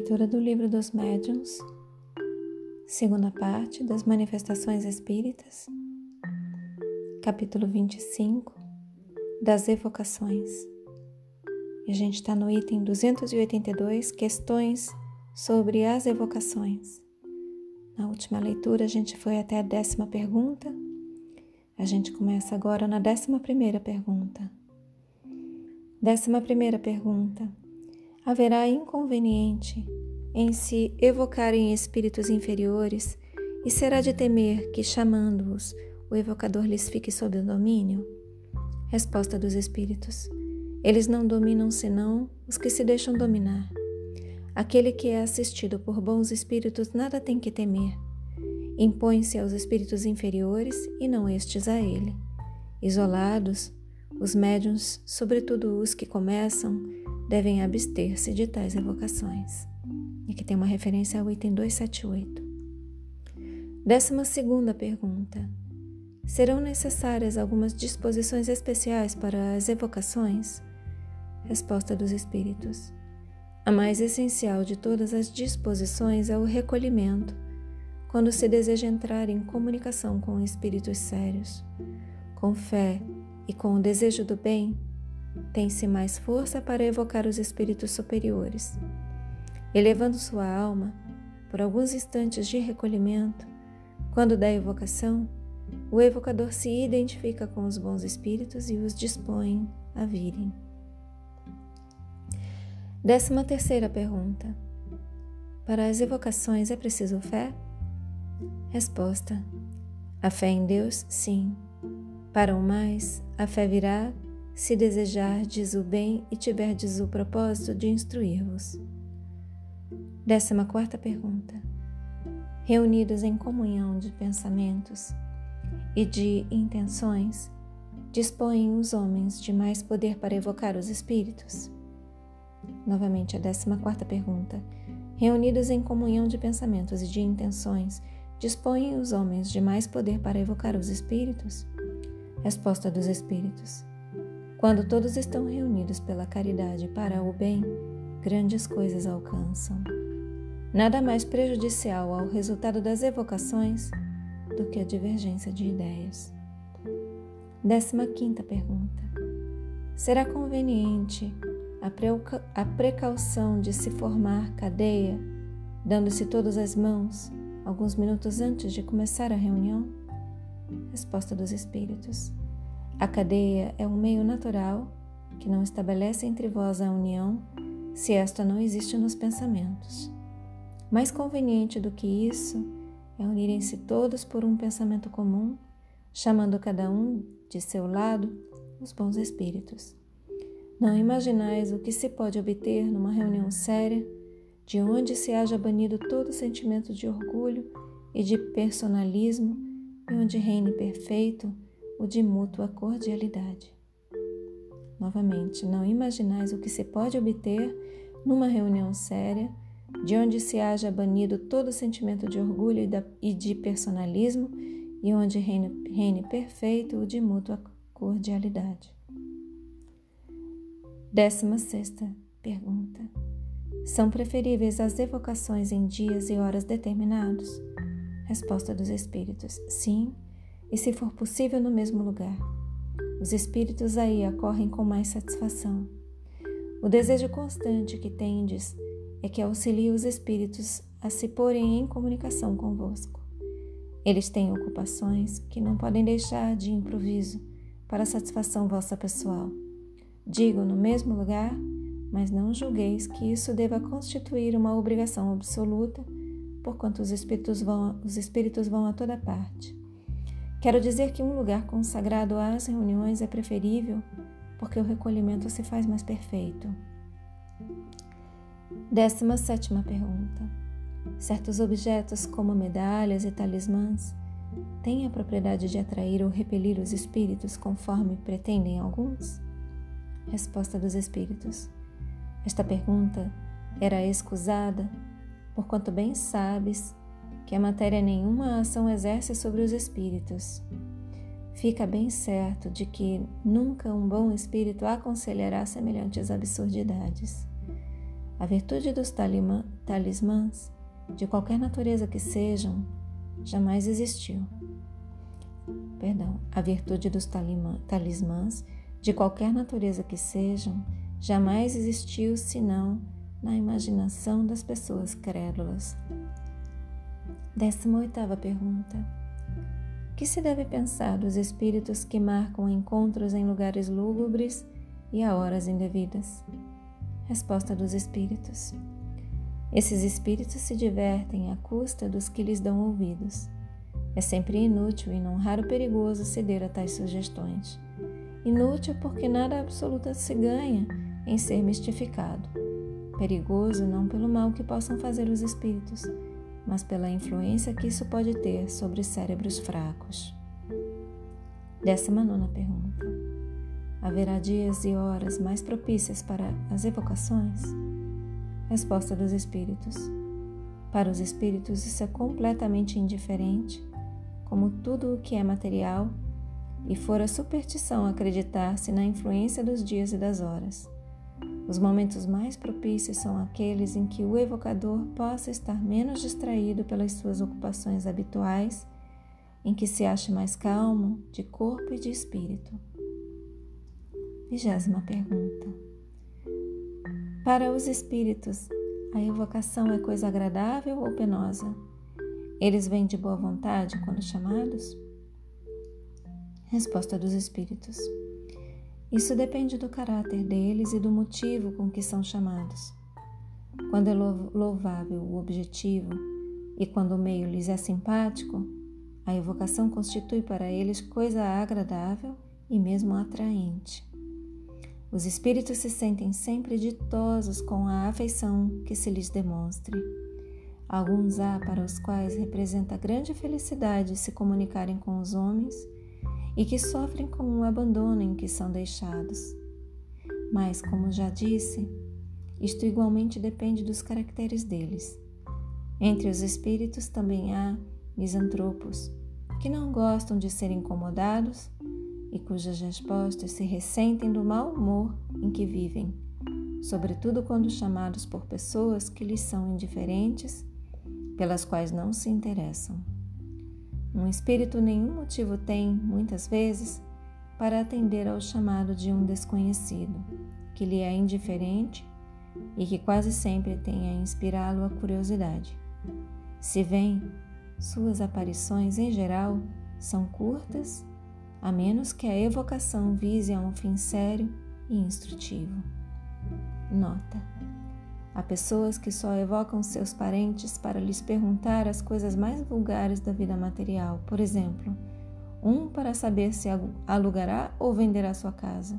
Leitura do Livro dos Médiuns, segunda parte das Manifestações Espíritas, capítulo 25 das Evocações. A gente está no item 282, questões sobre as evocações. Na última leitura, a gente foi até a décima pergunta. A gente começa agora na décima primeira pergunta. Décima primeira pergunta. Haverá inconveniente em se evocarem espíritos inferiores e será de temer que, chamando-os, o evocador lhes fique sob o domínio? Resposta dos espíritos. Eles não dominam senão os que se deixam dominar. Aquele que é assistido por bons espíritos nada tem que temer. Impõe-se aos espíritos inferiores e não estes a ele. Isolados, os médiuns, sobretudo os que começam, devem abster-se de tais evocações. E aqui tem uma referência ao item 278. Décima segunda pergunta. Serão necessárias algumas disposições especiais para as evocações? Resposta dos Espíritos. A mais essencial de todas as disposições é o recolhimento, quando se deseja entrar em comunicação com espíritos sérios. Com fé e com o desejo do bem, tem-se mais força para evocar os espíritos superiores. Elevando sua alma, por alguns instantes de recolhimento, quando da evocação, o evocador se identifica com os bons espíritos e os dispõe a virem. Décima terceira pergunta. Para as evocações é preciso fé? Resposta. A fé em Deus, sim. Para o mais, a fé virá se desejardes o bem e tiverdes o propósito de instruir-vos. Décima quarta pergunta. Reunidos em comunhão de pensamentos e de intenções, dispõem os homens de mais poder para evocar os espíritos? Novamente, a décima quarta pergunta. Reunidos em comunhão de pensamentos e de intenções, dispõem os homens de mais poder para evocar os espíritos? Resposta dos espíritos. Quando todos estão reunidos pela caridade para o bem, grandes coisas alcançam. Nada mais prejudicial ao resultado das evocações do que a divergência de ideias. Décima quinta pergunta. Será conveniente a precaução de se formar cadeia, dando-se todas as mãos, alguns minutos antes de começar a reunião? Resposta dos Espíritos. A cadeia é um meio natural que não estabelece entre vós a união se esta não existe nos pensamentos. Mais conveniente do que isso é unirem-se todos por um pensamento comum, chamando cada um de seu lado os bons espíritos. Não imaginais o que se pode obter numa reunião séria, de onde se haja banido todo sentimento de orgulho e de personalismo e onde reine perfeito o de mútua cordialidade. Novamente, não imaginais o que se pode obter numa reunião séria, de onde se haja banido todo sentimento de orgulho e de personalismo e onde reine, reine perfeito o de mútua cordialidade. Décima sexta pergunta. São preferíveis as evocações em dias e horas determinados? Resposta dos espíritos: sim, e se for possível no mesmo lugar. Os espíritos aí acorrem com mais satisfação. O desejo constante que tendes é que auxilie os espíritos a se porem em comunicação convosco. Eles têm ocupações que não podem deixar de improviso para satisfação vossa pessoal. Digo no mesmo lugar, mas não julgueis que isso deva constituir uma obrigação absoluta, porquanto os espíritos vão, os espíritos vão a toda parte. Quero dizer que um lugar consagrado às reuniões é preferível, porque o recolhimento se faz mais perfeito. Décima sétima pergunta. Certos objetos, como medalhas e talismãs, têm a propriedade de atrair ou repelir os espíritos conforme pretendem alguns? Resposta dos Espíritos. Esta pergunta era escusada, porquanto bem sabes que a matéria nenhuma ação exerce sobre os espíritos. Fica bem certo de que nunca um bom espírito aconselhará semelhantes absurdidades. A virtude dos talismãs, de qualquer natureza que sejam, jamais existiu. Perdão, a virtude dos talismãs, de qualquer natureza que sejam, jamais existiu senão na imaginação das pessoas crédulas. Décima oitava pergunta. O que se deve pensar dos espíritos que marcam encontros em lugares lúgubres e a horas indevidas? Resposta dos espíritos. Esses espíritos se divertem à custa dos que lhes dão ouvidos. É sempre inútil e não raro perigoso ceder a tais sugestões. Inútil porque nada absoluto se ganha em ser mistificado. Perigoso não pelo mal que possam fazer os espíritos, mas pela influência que isso pode ter sobre cérebros fracos. Décima nona pergunta. Haverá dias e horas mais propícias para as evocações? Resposta dos Espíritos. Para os Espíritos, isso é completamente indiferente, como tudo o que é material, e fora superstição acreditar-se na influência dos dias e das horas. Os momentos mais propícios são aqueles em que o evocador possa estar menos distraído pelas suas ocupações habituais, em que se ache mais calmo de corpo e de espírito. Vigésima pergunta. Para os espíritos, a evocação é coisa agradável ou penosa? Eles vêm de boa vontade quando chamados? Resposta dos espíritos. Isso depende do caráter deles e do motivo com que são chamados. Quando é louvável o objetivo e quando o meio lhes é simpático, a evocação constitui para eles coisa agradável e mesmo atraente. Os espíritos se sentem sempre ditosos com a afeição que se lhes demonstre. Alguns há para os quais representa grande felicidade se comunicarem com os homens e que sofrem com o abandono em que são deixados. Mas, como já disse, isto igualmente depende dos caracteres deles. Entre os espíritos também há misantropos, que não gostam de ser incomodados e cujas respostas se ressentem do mau humor em que vivem, sobretudo quando chamados por pessoas que lhes são indiferentes, pelas quais não se interessam. Um espírito nenhum motivo tem, muitas vezes, para atender ao chamado de um desconhecido, que lhe é indiferente e que quase sempre tem a inspirá-lo a curiosidade. Se vem, suas aparições em geral são curtas a menos que a evocação vise a um fim sério e instrutivo. Nota: há pessoas que só evocam seus parentes para lhes perguntar as coisas mais vulgares da vida material, por exemplo, um para saber se alugará ou venderá sua casa,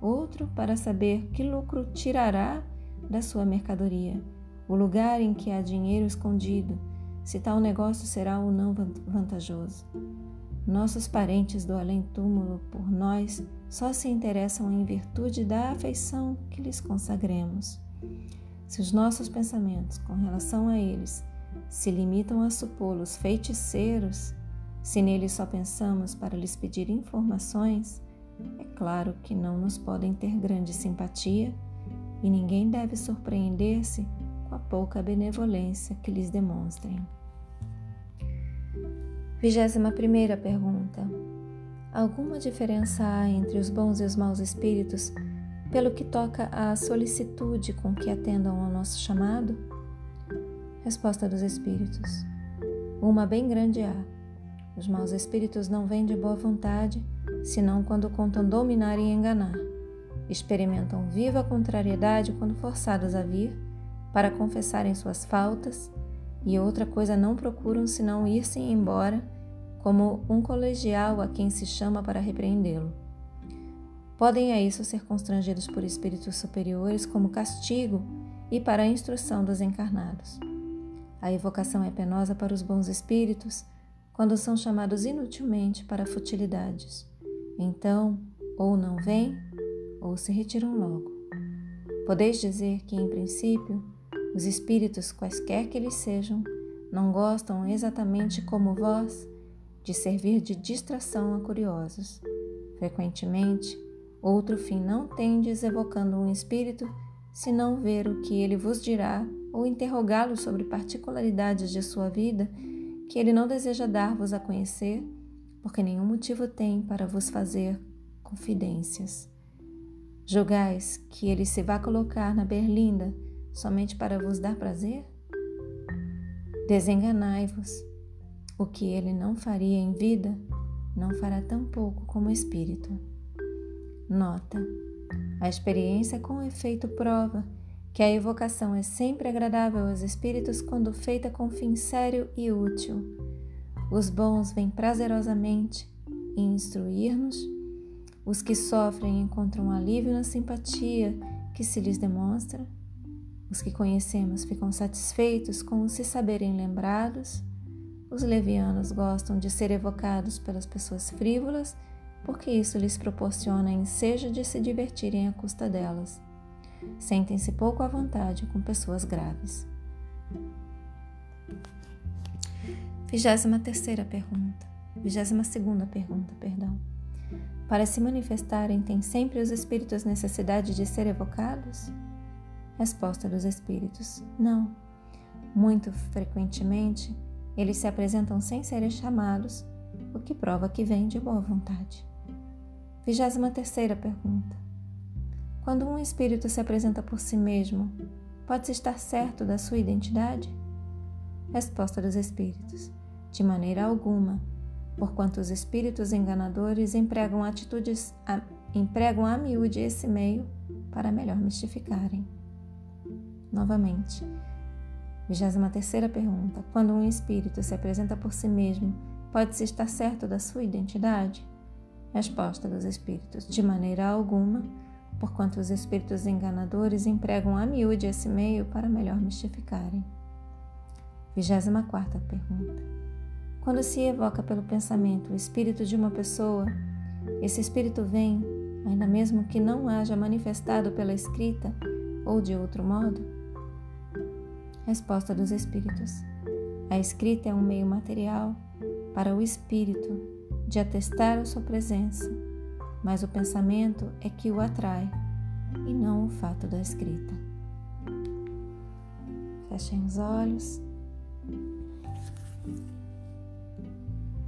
outro para saber que lucro tirará da sua mercadoria, o lugar em que há dinheiro escondido, se tal negócio será ou não vantajoso. Nossos parentes do além-túmulo por nós só se interessam em virtude da afeição que lhes consagremos. Se os nossos pensamentos com relação a eles se limitam a supô-los feiticeiros, se neles só pensamos para lhes pedir informações, é claro que não nos podem ter grande simpatia e ninguém deve surpreender-se com a pouca benevolência que lhes demonstrem. Vigésima primeira pergunta. Alguma diferença há entre os bons e os maus espíritos pelo que toca à solicitude com que atendam ao nosso chamado? Resposta dos espíritos. Uma bem grande há. Os maus espíritos não vêm de boa vontade, senão quando contam dominar e enganar. Experimentam viva contrariedade quando forçados a vir, para confessarem suas faltas e outra coisa não procuram senão ir-se embora, como um colegial a quem se chama para repreendê-lo. Podem a isso ser constrangidos por espíritos superiores como castigo e para a instrução dos encarnados. A evocação é penosa para os bons espíritos quando são chamados inutilmente para futilidades. Então, ou não vêm, ou se retiram logo. Podeis dizer que, em princípio, os espíritos, quaisquer que eles sejam, não gostam exatamente como vós de servir de distração a curiosos. Frequentemente, outro fim não tendes evocando um espírito senão ver o que ele vos dirá ou interrogá-lo sobre particularidades de sua vida que ele não deseja dar-vos a conhecer, porque nenhum motivo tem para vos fazer confidências. Julgais que ele se vá colocar na berlinda somente para vos dar prazer? Desenganai-vos. O que ele não faria em vida, não fará tão pouco como espírito. Nota: a experiência com efeito prova que a evocação é sempre agradável aos espíritos quando feita com fim sério e útil. Os bons vêm prazerosamente instruir-nos, os que sofrem encontram alívio na simpatia que se lhes demonstra, os que conhecemos ficam satisfeitos com se saberem lembrados, os levianos gostam de ser evocados pelas pessoas frívolas, porque isso lhes proporciona ensejo de se divertirem à custa delas sentem-se pouco à vontade com pessoas graves. Vigésima terceira pergunta. Vigésima segunda pergunta, perdão. Para se manifestarem, têm sempre os espíritos necessidade de ser evocados? Resposta dos espíritos: Não. Muito frequentemente, eles se apresentam sem serem chamados, o que prova que vêm de boa vontade. Vigésima terceira pergunta. Quando um espírito se apresenta por si mesmo, pode-se estar certo da sua identidade? Resposta dos espíritos: De maneira alguma, porquanto os espíritos enganadores empregam atitudes, a, empregam a miúde esse meio para melhor mistificarem. Novamente, 23 pergunta: Quando um espírito se apresenta por si mesmo, pode-se estar certo da sua identidade? Resposta dos espíritos: De maneira alguma, porquanto os espíritos enganadores empregam a miúde esse meio para melhor mistificarem. 24 pergunta. Quando se evoca pelo pensamento o espírito de uma pessoa, esse espírito vem, ainda mesmo que não haja manifestado pela escrita ou de outro modo? Resposta dos espíritos. A escrita é um meio material para o espírito de atestar a sua presença mas o pensamento é que o atrai e não o fato da escrita. Fechem os olhos.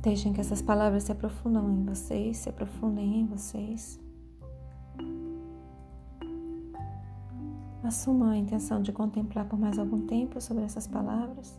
Deixem que essas palavras se aprofundam em vocês, se aprofundem em vocês. Assumam a intenção de contemplar por mais algum tempo sobre essas palavras.